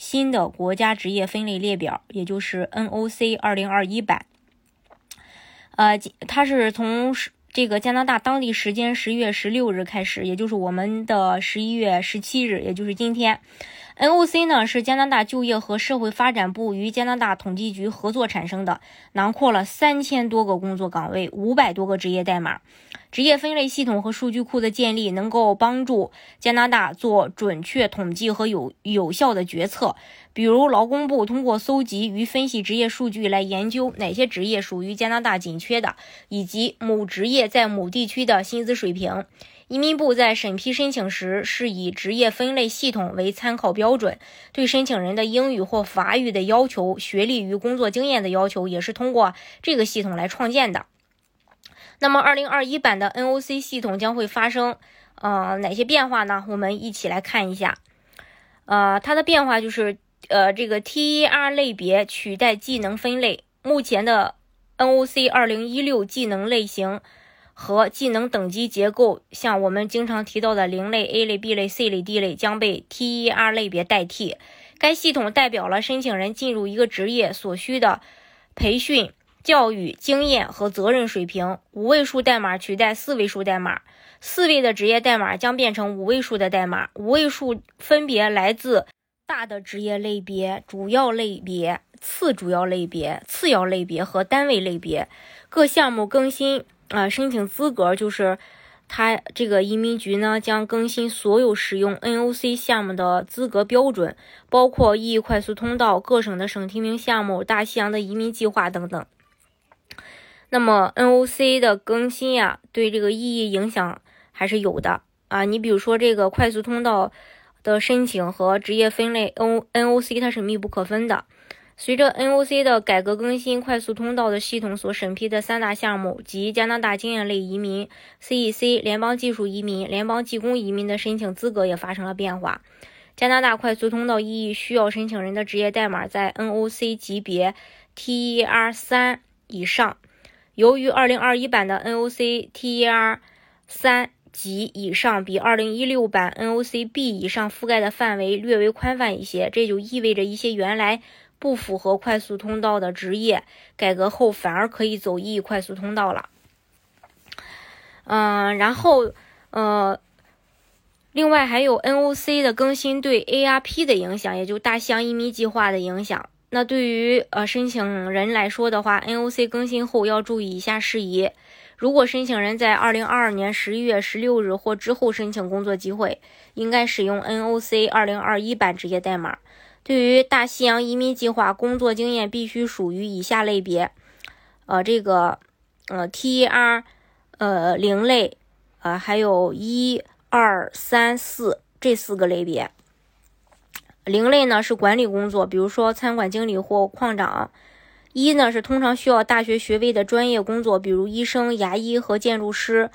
新的国家职业分类列表，也就是 NOC 二零二一版，呃，它是从这个加拿大当地时间十一月十六日开始，也就是我们的十一月十七日，也就是今天。NOC 呢是加拿大就业和社会发展部与加拿大统计局合作产生的，囊括了三千多个工作岗位，五百多个职业代码。职业分类系统和数据库的建立，能够帮助加拿大做准确统计和有有效的决策。比如，劳工部通过搜集与分析职业数据来研究哪些职业属于加拿大紧缺的，以及某职业在某地区的薪资水平。移民部在审批申请时是以职业分类系统为参考标准，对申请人的英语或法语的要求、学历与工作经验的要求也是通过这个系统来创建的。那么，二零二一版的 NOC 系统将会发生呃哪些变化呢？我们一起来看一下。呃，它的变化就是呃这个 TER 类别取代技能分类，目前的 NOC 二零一六技能类型。和技能等级结构，像我们经常提到的零类、A 类、B 类、C 类、D 类，将被 TER 类别代替。该系统代表了申请人进入一个职业所需的培训、教育经验和责任水平。五位数代码取代四位数代码，四位的职业代码将变成五位数的代码。五位数分别来自大的职业类别、主要类别、次主要类别、次要类别和单位类别。各项目更新。啊，申请资格就是他这个移民局呢将更新所有使用 NOC 项目的资格标准，包括 E 快速通道、各省的省提名项目、大西洋的移民计划等等。那么 NOC 的更新呀，对这个意义影响还是有的啊。你比如说这个快速通道的申请和职业分类 N NOC 它是密不可分的。随着 NOC 的改革更新，快速通道的系统所审批的三大项目及加拿大经验类移民、CEC 联邦技术移民、联邦技工移民的申请资格也发生了变化。加拿大快速通道意义需要申请人的职业代码在 NOC 级别 TER 三以上。由于2021版的 NOC TER 三级以上比2016版 NOC B 以上覆盖的范围略微宽泛一些，这就意味着一些原来不符合快速通道的职业，改革后反而可以走 E 快速通道了。嗯，然后呃，另外还有 NOC 的更新对 ARP 的影响，也就大西洋移民计划的影响。那对于呃申请人来说的话，NOC 更新后要注意以下事宜：如果申请人在2022年11月16日或之后申请工作机会，应该使用 NOC 2021版职业代码。对于大西洋移民计划，工作经验必须属于以下类别，呃，这个，呃，T R，呃，零类，呃，还有一二三四这四个类别。零类呢是管理工作，比如说餐馆经理或矿长。一呢是通常需要大学学位的专业工作，比如医生、牙医和建筑师。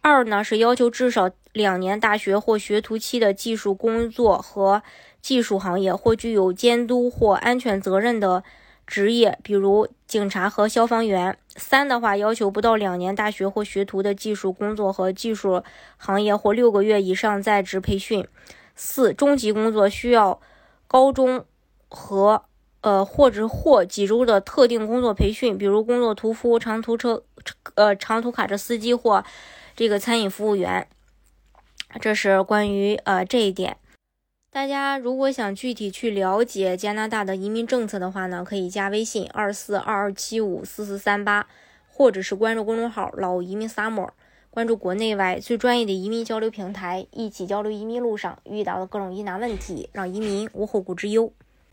二呢是要求至少两年大学或学徒期的技术工作和。技术行业或具有监督或安全责任的职业，比如警察和消防员。三的话，要求不到两年大学或学徒的技术工作和技术行业或六个月以上在职培训。四，中级工作需要高中和呃或者或几周的特定工作培训，比如工作屠夫、长途车呃长途卡车司机或这个餐饮服务员。这是关于呃这一点。大家如果想具体去了解加拿大的移民政策的话呢，可以加微信二四二二七五四四三八，或者是关注公众号“老移民 summer”，关注国内外最专业的移民交流平台，一起交流移民路上遇到的各种疑难问题，让移民无后顾之忧。